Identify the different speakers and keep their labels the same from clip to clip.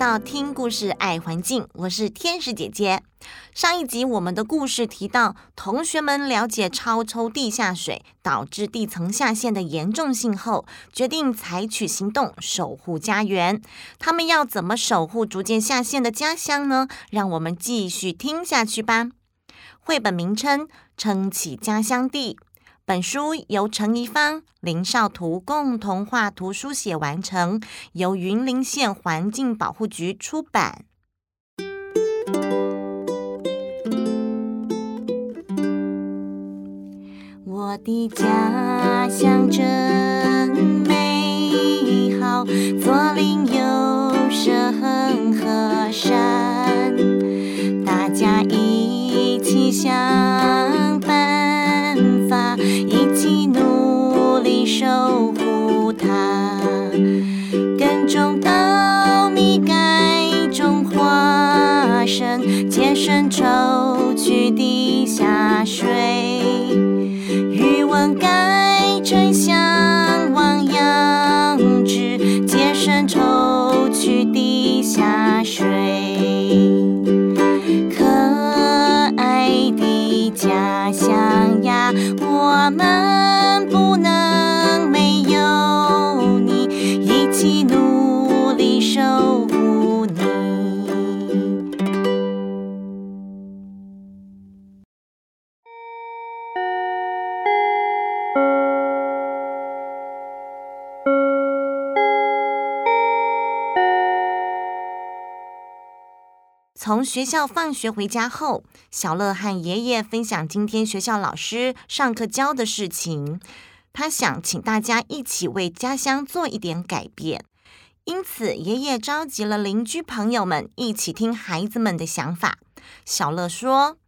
Speaker 1: 到听故事爱环境，我是天使姐姐。上一集我们的故事提到，同学们了解超抽地下水导致地层下陷的严重性后，决定采取行动守护家园。他们要怎么守护逐渐下陷的家乡呢？让我们继续听下去吧。绘本名称：撑起家乡地。本书由陈宜芳、林少图共同画图书写完成，由云林县环境保护局出版。我的家乡真美好，左邻右舍很和善，大家一起想。一起努力守护它，耕种稻米，盖种花生，节省抽取地下水，鱼塭我们不能从学校放学回家后，小乐和爷爷分享今天学校老师上课教的事情。他想请大家一起为家乡做一点改变，因此爷爷召集了邻居朋友们一起听孩子们的想法。小乐说。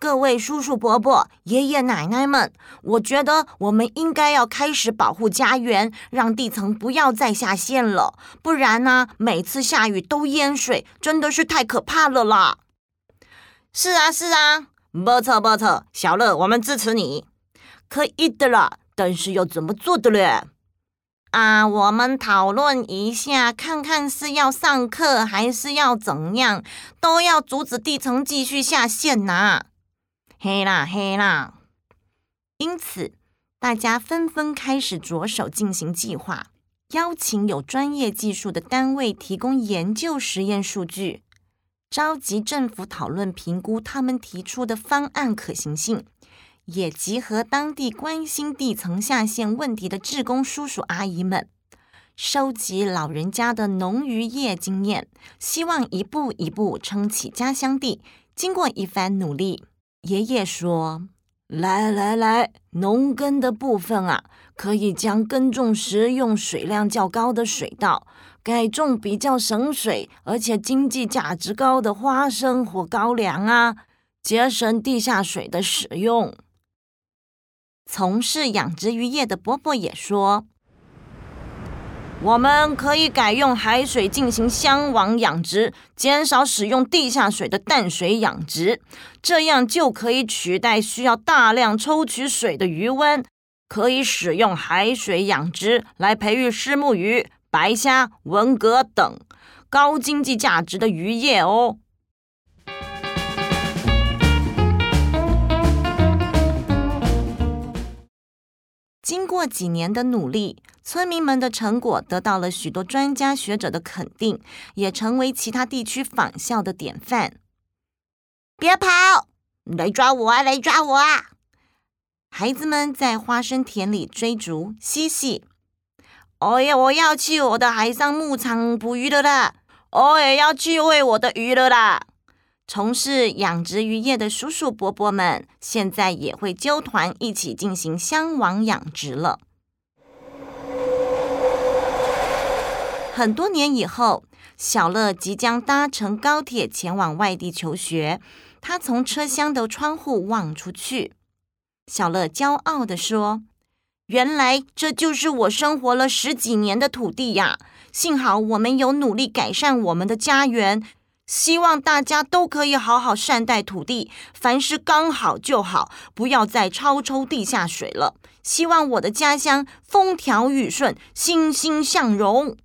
Speaker 1: 各位叔叔伯伯、爷爷奶奶们，我觉得我们应该要开始保护家园，让地层不要再下陷了。不然呢，每次下雨都淹水，真的是太可怕了啦！是啊，是啊，不错不错，小乐，我们支持你。可以的啦，但是要怎么做的嘞？啊，我们讨论一下，看看是要上课还是要怎样，都要阻止地层继续下陷呐、啊。嘿啦嘿啦！因此，大家纷纷开始着手进行计划，邀请有专业技术的单位提供研究实验数据，召集政府讨论评估他们提出的方案可行性，也集合当地关心地层下陷问题的志工叔叔阿姨们，收集老人家的农渔业经验，希望一步一步撑起家乡地。经过一番努力。爷爷说：“来来来，农耕的部分啊，可以将耕种时用水量较高的水稻，改种比较省水而且经济价值高的花生或高粱啊，节省地下水的使用。”从事养殖渔业的伯伯也说。我们可以改用海水进行箱网养殖，减少使用地下水的淡水养殖，这样就可以取代需要大量抽取水的鱼温。可以使用海水养殖来培育虱目鱼、白虾、文蛤等高经济价值的渔业哦。经过几年的努力，村民们的成果得到了许多专家学者的肯定，也成为其他地区仿效的典范。别跑！来抓我啊！来抓我啊！孩子们在花生田里追逐嬉戏。哦耶！我要去我的海上牧场捕鱼了啦！我也要去喂我的鱼了啦！从事养殖渔业的叔叔伯伯们，现在也会揪团一起进行箱网养殖了。很多年以后，小乐即将搭乘高铁前往外地求学。他从车厢的窗户望出去，小乐骄傲地说：“原来这就是我生活了十几年的土地呀！幸好我们有努力改善我们的家园。”希望大家都可以好好善待土地，凡事刚好就好，不要再超抽地下水了。希望我的家乡风调雨顺，欣欣向荣。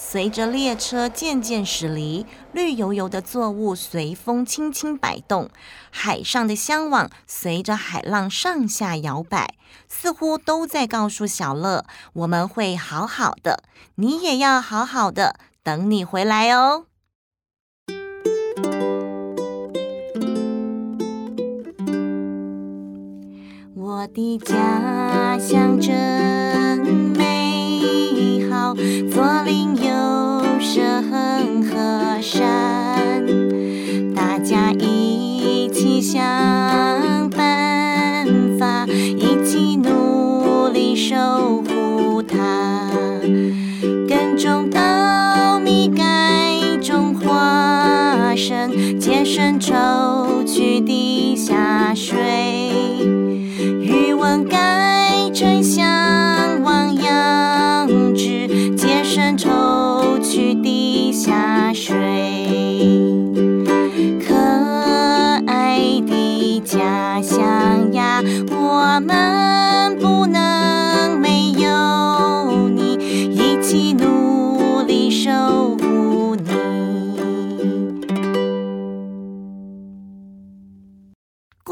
Speaker 1: 随着列车渐渐驶离，绿油油的作物随风轻轻摆动，海上的箱网随着海浪上下摇摆，似乎都在告诉小乐：我们会好好的，你也要好好的，等你回来哦。我的家乡真美左邻右舍很和善，大家一起想办法，一起努力守护它。耕种稻米，栽种花生，节省抽取地下水。改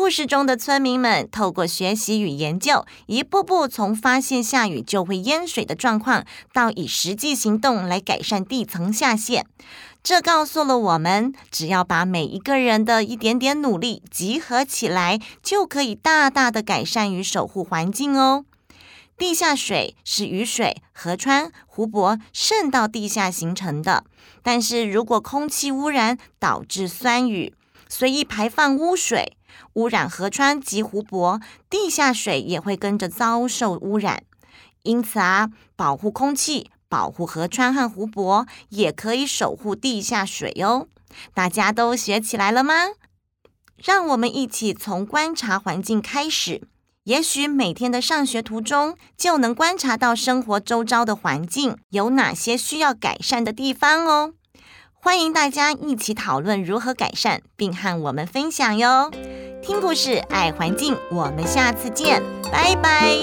Speaker 1: 故事中的村民们透过学习与研究，一步步从发现下雨就会淹水的状况，到以实际行动来改善地层下陷。这告诉了我们，只要把每一个人的一点点努力集合起来，就可以大大的改善与守护环境哦。地下水是雨水、河川、湖泊渗到地下形成的，但是如果空气污染导致酸雨，随意排放污水。污染河川及湖泊，地下水也会跟着遭受污染。因此啊，保护空气、保护河川和湖泊，也可以守护地下水哦。大家都学起来了吗？让我们一起从观察环境开始，也许每天的上学途中，就能观察到生活周遭的环境有哪些需要改善的地方哦。欢迎大家一起讨论如何改善，并和我们分享哟。听故事，爱环境，我们下次见，拜拜。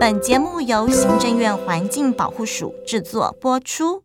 Speaker 1: 本节目由行政院环境保护署制作播出。